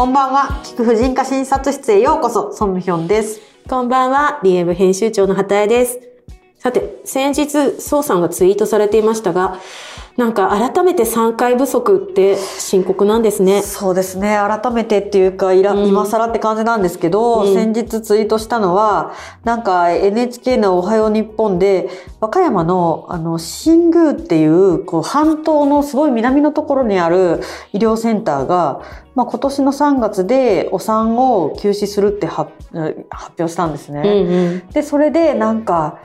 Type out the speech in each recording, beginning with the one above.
こんばんは。菊婦人科診察室へようこそ、ソムヒョンです。こんばんは、DM 編集長の畑江です。さて、先日、宋さんがツイートされていましたが、なんか改めて3回不足って深刻なんですね。そうですね。改めてっていうか、いら、うん今更って感じなんですけど、うん先日ツイートしたのは、なんか NHK のおはよう日本で、和歌山の、あの、新宮っていう、こう、半島のすごい南のところにある医療センターが、まあ、今年の3月でお産を休止するって発発表したんですね。うんうん。で、それでなんか、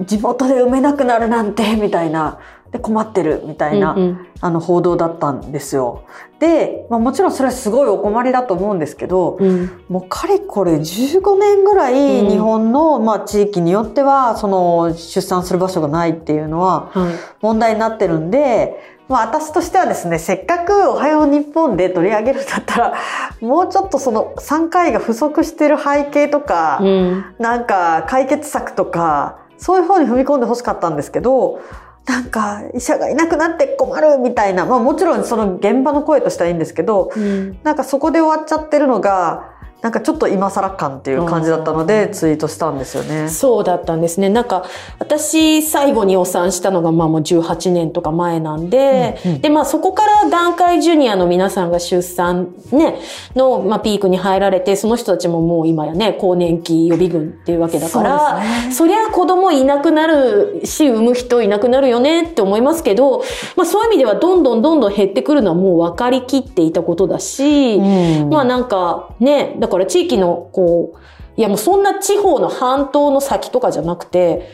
地元で産めなくなるなんて、みたいな、で、困ってる、みたいな、うんうんあの、報道だったんですよ。で、まあもちろんそれはすごいお困りだと思うんですけど、うんもうかれこれ15年ぐらいうん日本の、まあ地域によっては、その、出産する場所がないっていうのははい。問題になってるんで、まあ私としてはですね、せっかくおはよう日本で取り上げるんだったら、もうちょっとその3回が不足してる背景とか、うん。なんか解決策とか、そういう方に踏み込んでほしかったんですけど、なんか医者がいなくなって困るみたいな、まあもちろんその現場の声としてはいいんですけど、うん。なんかそこで終わっちゃってるのが、なんかちょっと今更感っていう感じだったのでツイートしたんですよね。そうだったんですね。なんか、私、最後にお産したのが、まあもう18年とか前なんで、うんうんで、まあそこから団塊ジュニアの皆さんが出産ね、の、まあピークに入られて、その人たちももう今やね、更年期予備軍っていうわけだから、そねそりゃ子供いなくなるし、産む人いなくなるよねって思いますけど、まあそういう意味ではどんどんどんどん減ってくるのはもう分かりきっていたことだし、うんまあなんかね、だから地域のこう、いやもうそんな地方の半島の先とかじゃなくて、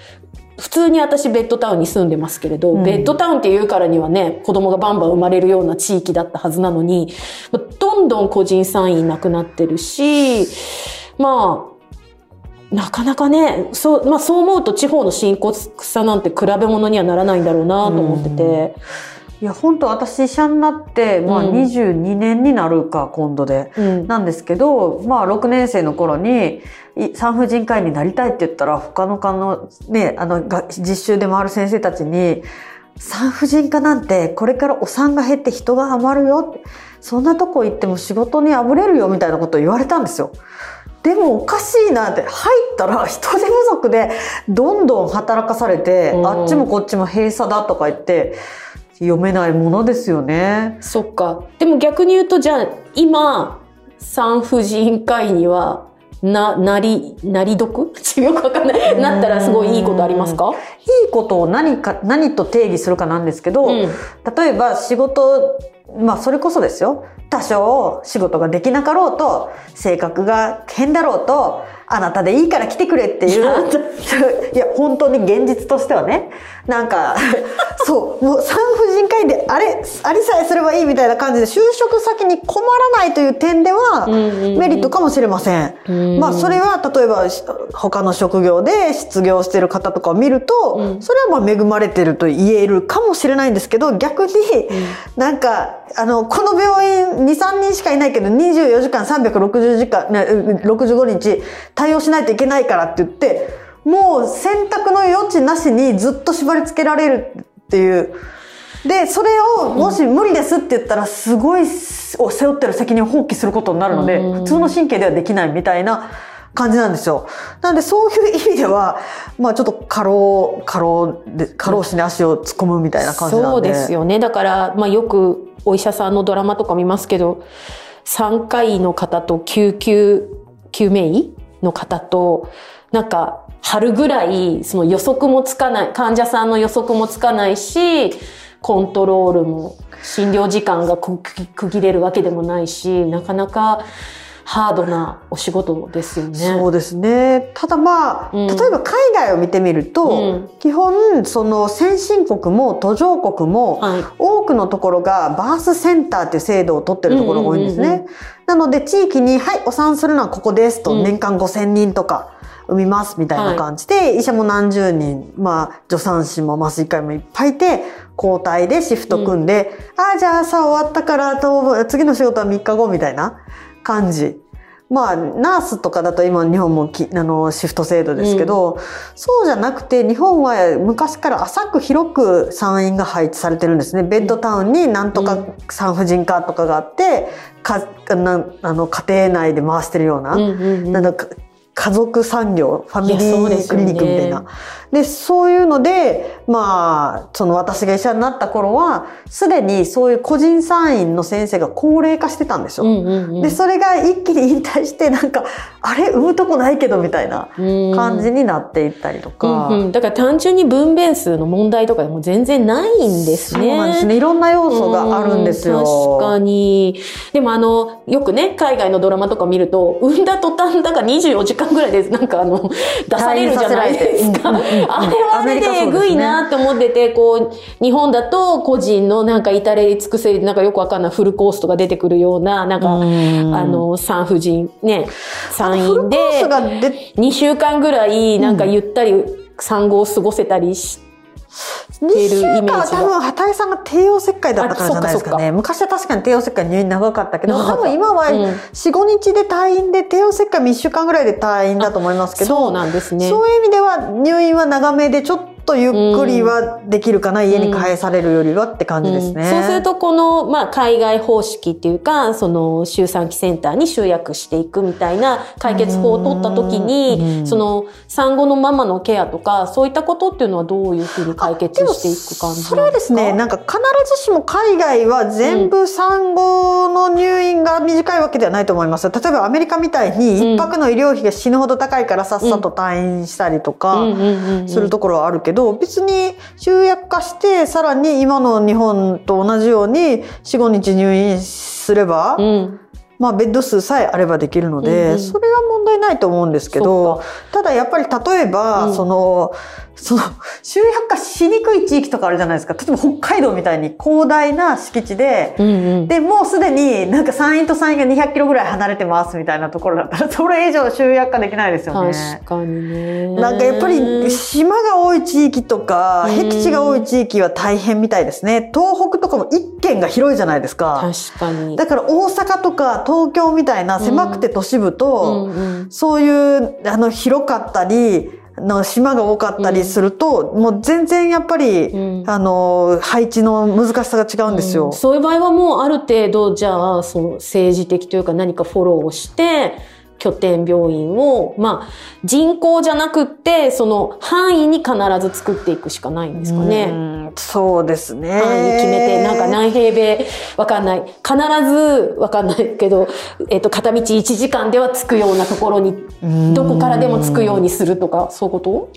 普通に私ベッドタウンに住んでますけれど、うんベッドタウンっていうからにはね、子供がバンバン生まれるような地域だったはずなのに、まあどんどん個人産院なくなってるし、まあ、なかなかね、そう、まあそう思うと地方の深刻さなんて比べ物にはならないんだろうなと思ってて。いや、本当私医者になって、まあうん22年になるか、今度で。うんなんですけど、まあ6年生の頃にい産婦人科医になりたいって言ったら他の科のね、あのが実習で回る先生たちに産婦人科なんてこれからお産が減って人が余るよ。そんなとこ行っても仕事にあぶれるよみたいなことを言われたんですよ。でもおかしいなって入ったら人手不足でどんどん働かされて、うんあっちもこっちも閉鎖だとか言って読めないものですよね。そっか。でも逆に言うと、じゃあ、今、産婦人科医には、な、なり、なり得？よくわかんない。なったらすごいいいことありますか？いいことを何か、何と定義するかなんですけど、うん。例えば仕事、まあそれこそですよ。多少仕事ができなかろうと、性格が変だろうと、あなたでいいから来てくれっていう。いや、本当に現実としてはね。なんか、そう、もう産婦人科医であれ、ありさえすればいいみたいな感じで就職先に困らないという点ではメリットかもしれません。うんまあそれは例えばし他の職業で失業してる方とかを見ると、うんそれはまあ恵まれてると言えるかもしれないんですけど逆になんかあのこの病院23人しかいないけど24時間360時間ね65日対応しないといけないからって言ってもう選択の余地なしにずっと縛り付けられるっていう。で、それをもし無理ですって言ったら、すごいを背負ってる責任を放棄することになるので、うん普通の神経ではできないみたいな感じなんですよ。なので、そういう意味では、まあちょっと過労、過労で、過労死に足を突っ込むみたいな感じなんで。そうですよね。だから、まあよくお医者さんのドラマとか見ますけど、産科医の方と救急、救命医の方と、なんか、春ぐらい、その予測もつかない、患者さんの予測もつかないし、コントロールも、診療時間が区切れるわけでもないし、なかなかハードなお仕事ですよね。そうですね。ただまあ、うん例えば海外を見てみると、うん基本、その先進国も途上国も、はい。多くのところがバースセンターっていう制度を取ってるところが多いんですね。うんうんうんなので地域に、はい、お産するのはここですと、うん年間5000人とか産みますみたいな感じで、医者も何十人、まあ、助産師も麻酔科医もいっぱいいて、交代でシフト組んで、ああ、じゃあ朝終わったからと、次の仕事は3日後みたいな感じ。まあ、ナースとかだと今日本もきあのシフト制度ですけど、そうじゃなくて日本は昔から浅く広く産院が配置されてるんですね。ベッドタウンになんとか産婦人科とかがあって、かなあの家庭内で回してるような、うんうんうんなんだか家族産業ファミリークリニックみたいな。でそういうのでまあその私が医者になった頃はすでにそういう個人産院の先生が高齢化してたんですよ。うんうんうんでそれが一気に引退してなんかあれ産むとこないけどみたいな感じになっていったりとか。うんうんだから単純に分娩数の問題とかでも全然ないんですね。そうなんですね。いろんな要素があるんですよ。うん確かに。でもあの、よくね、海外のドラマとか見ると、産んだ途端だから24時間ぐらいで、なんかあの、出されるじゃないですか。あれはあれでえぐいなって思ってて、こう、日本だと個人のなんか至れり尽くせり、なんかよくわかんないフルコースとか出てくるような、なんか、うん。あの、産婦人、ね、産院で、ースが出2週間ぐらい、なんかゆったり産後を過ごせたりし2週イメージが間は多分畑井さんが帝王切開だったからじゃないですかあそっかそね昔は確かに帝王切開入院長かったけど多分今はうん。45日で退院で帝王切開も1週間ぐらいで退院だと思いますけどそうなんですね。そういう意味では入院は長めでちょっとゆっくりはできるかな、家に返されるよりはって感じですね。うん。そうすると、この、まあ、海外方式っていうか、その、周産期センターに集約していくみたいな解決法を取った時うに、ん。その、産後のママのケアとか、そういったことっていうのはどういうふうに解決していく感じですか？それはですね、なんか必ずしも海外は全部産後の入院が短いわけではないと思います。例えばアメリカみたいに一泊の医療費が死ぬほど高いからさっさと退院したりとか、うんうんうんうん。するところはあるけど、別に集約化して、さらに今の日本と同じように4、5日入院すれば、うん。まあベッド数さえあればできるので、うんうんそれは問題ないと思うんですけそど、ただやっぱり例えば、うんその、その、集約化しにくい地域とかあるじゃないですか。例えば北海道みたいに広大な敷地で、うんうん。で、もうすでになんか山陰と山陰が200キロぐらい離れてますみたいなところだったら、それ以上集約化できないですよね。確かにね。なんかやっぱり島が多い地域とか、うん僻地が多い地域は大変みたいですね。東北とかも一県が広いじゃないですか。確かに。だから大阪とか東京みたいな狭くて都市部と、うんうんそういうあの広かったり、の島が多かったりすると、もう全然やっぱり、うんあの、配置の難しさが違うんですよ。うんそういう場合はもうある程度、じゃあ、その政治的というか何かフォローをして、拠点病院を、まあ、人口じゃなくって、その範囲に必ず作っていくしかないんですかね。うんそうですね。範囲決めて、なんか何平米、わかんない。必ず、わかんないけど、えっ、と、片道1時間では着くようなところに、どこからでも着くようにするとか、そういうこと？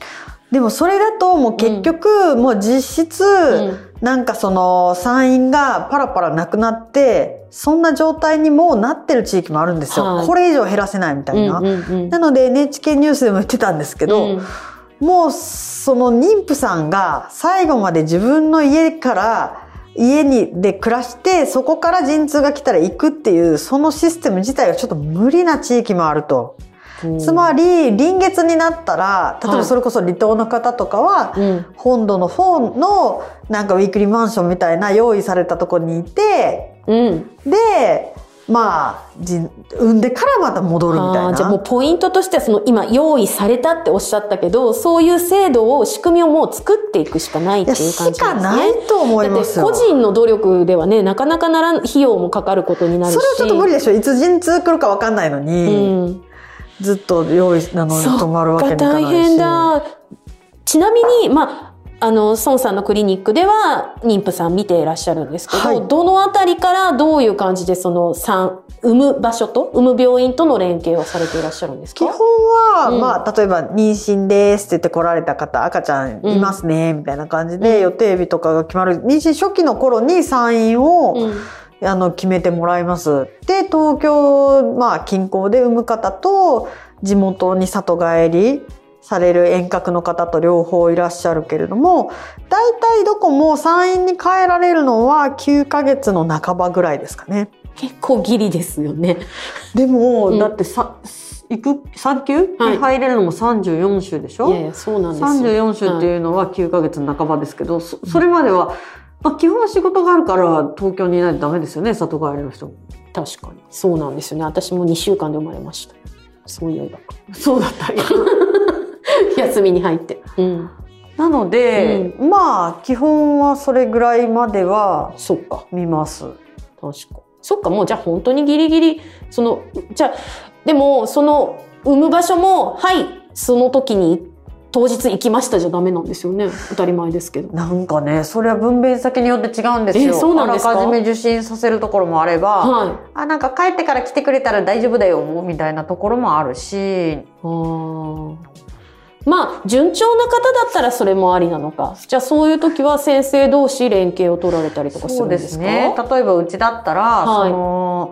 でもそれだともう結局、もう実質、んなんかその産院がパラパラなくなって、そんな状態にもうなってる地域もあるんですよ。はいこれ以上減らせないみたいな。うんうんうんなので NHK ニュースでも言ってたんですけど、うんもうその妊婦さんが最後まで自分の家から家にで暮らしてそこから陣痛が来たら行くっていうそのシステム自体がちょっと無理な地域もあると。つまり臨月になったら例えばそれこそ離島の方とかは、うん本土の方のなんかウィークリーマンションみたいな用意されたところにいてうん。でまあじ産んでからまた戻るみたいな。じゃあもうポイントとしてはその今用意されたっておっしゃったけど、そういう制度を、仕組みをもう作っていくしかないっていう感じですね。しかないと思いますよ個人の努力ではね、なかなかならん、費用もかかることになるし。それはちょっと無理でしょいつ陣痛来るか分かんないのうに、ん。ずっと用意あのそっ泊まるわけにいかないし。大変だ。ちなみに、まあ、あの、孫さんのクリニックでは妊婦さん見ていらっしゃるんですけど、はい。どのあたりからどういう感じでその産、産む場所と、産む病院との連携をされていらっしゃるんですか？基本は、うん。まあ、例えば、妊娠ですって言って来られた方、赤ちゃんいますね、みたいな感じで、予定日とかが決まる。妊娠初期の頃に産院を、うんあの、決めてもらいます。で、東京、まあ、近郊で産む方と、地元に里帰りされる遠隔の方と両方いらっしゃるけれども、大体どこも産院に帰られるのは9ヶ月の半ばぐらいですかね。結構ギリですよね。でも、うんだってさ、行く、3級はいに入れるのも34週でしょ？いやいや、そうなんですよ。34週っていうのは9ヶ月の半ばですけど、そそれまでは、まあ、基本は仕事があるから東京にいないとダメですよね、里帰りの人も。確かに。そうなんですよね。私も2週間で生まれました。そういえば。そうだった 休みに入って。うん。なので、まあ基本はそれぐらいまではそっか。見ます。確か。そっか、もうじゃあ本当にギリギリ、その、じゃあ、でも、その、産む場所も、はい、その時に、当日行きましたじゃダメなんですよね。当たり前ですけど。なんかね、それは分娩先によって違うんですよ。えそうなんですか？あらかじめ受診させるところもあれば、はい。あ、なんか帰ってから来てくれたら大丈夫だよ、みたいなところもあるし、まあ、順調な方だったらそれもありなのか。じゃあそういう時は先生同士連携を取られたりとかすそうでるんですか？すね。例えばうちだったら、はいその、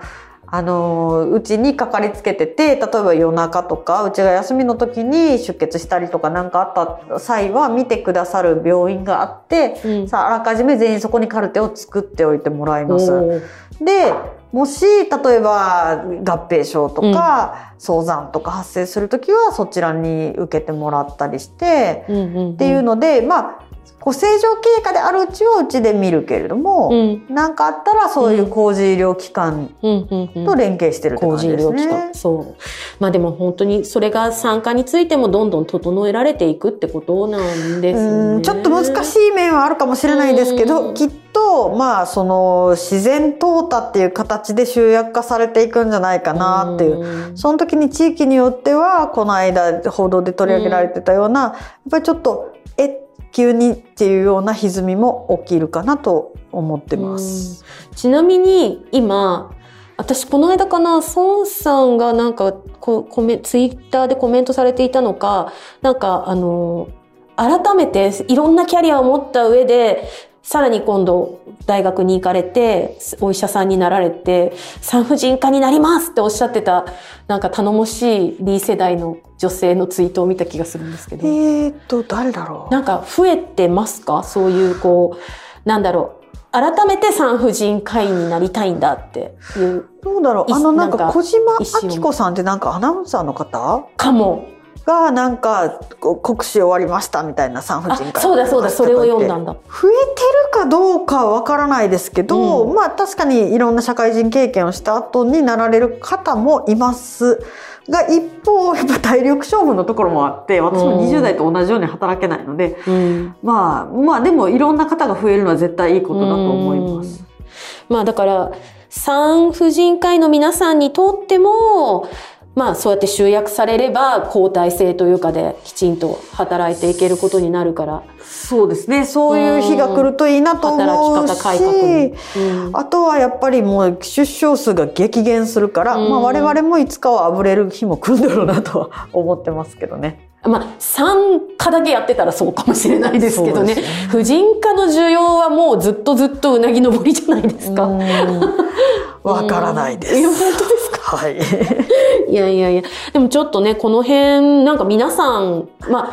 あの、うちにかかりつけてて、例えば夜中とか、うちが休みの時に出血したりとかなんかあった際は見てくださる病院があって、うん。さあ、あらかじめ全員そこにカルテを作っておいてもらいます。で、もし、例えば合併症とか、早産とか発生するときはそちらに受けてもらったりして、うんうんうん。っていうので、まあ、こう正常経過であるうちはうちで見るけれども、うんなんかあったらそういう工事医療機関と連携してるって工感じです事医療機関。ね。そう。まあでも本当にそれが産科についてもどんどん整えられていくってことなんですね。うんちょっと難しい面はあるかもしれないですけうど、んきっと、まあ、その、自然淘汰っていう形で集約化されていくんじゃないかなっていう。うんその時に地域によっては、この間報道で取り上げられてたような、やっぱりちょっと、え、急にっていうような歪みも起きるかなと思ってます。ちなみに今、私この間かな、孫さんがなんかこコメツイッターでコメントされていたのか、なんかあの、改めていろんなキャリアを持った上で、さらに今度大学に行かれて、お医者さんになられて、産婦人科になりますっておっしゃってた、なんか頼もしい B 世代の女性のツイートを見た気がするんですけど。えーっと、誰だろう？なんか増えてますか？そういうこう、なんだろう。改めて産婦人科医になりたいんだっていうどうだろう？いあの、なんか、小島明子さんってなんかアナウンサーの方？かも。が、なんか、国試終わりましたみたいな産婦あ人科、そうだそうだ、それを読んだんだ。増えてるかどうかはわからないですけど、うんまあ確かにいろんな社会人経験をした後になられる方もいます。が一方、やっぱ体力勝負のところもあって、私もうん20代と同じように働けないので、うん。まあ、まあでもいろんな方が増えるのは絶対いいことだと思います。まあだから、産婦人科医の皆さんにとっても、まあそうやって集約されれば交代制というかできちんと働いていけることになるから、そうですね。そういう日が来るといいなと思うし、働き方改革に。うんあとはやっぱりもう出生数が激減するから、うんまあ我々もいつかはあぶれる日も来るんだろうなとは 思ってますけどね。まあ、産科だけやってたらそうかもしれないですけどね。ね婦人科の需要はもうずっとずっとうなぎ登りじゃないですか。うんわからないです。本当ですか？はい。いやいやいや。でもちょっとね、この辺、なんか皆さん、まあ、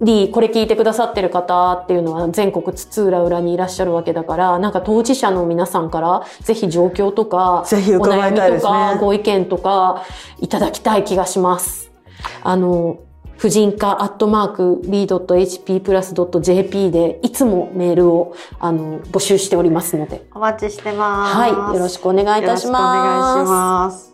D、これ聞いてくださってる方っていうのは全国津々浦々にいらっしゃるわけだから、なんか当事者の皆さんからぜひ状況とか、ぜひ伺いたいですねお悩みとかご意見とかいただきたい気がします。あの、婦人科アットマーク b.hp プラス .jp でいつもメールをあの募集しておりますので、お待ちしてます。はい、よろしくお願いいたします。よろしくお願いします。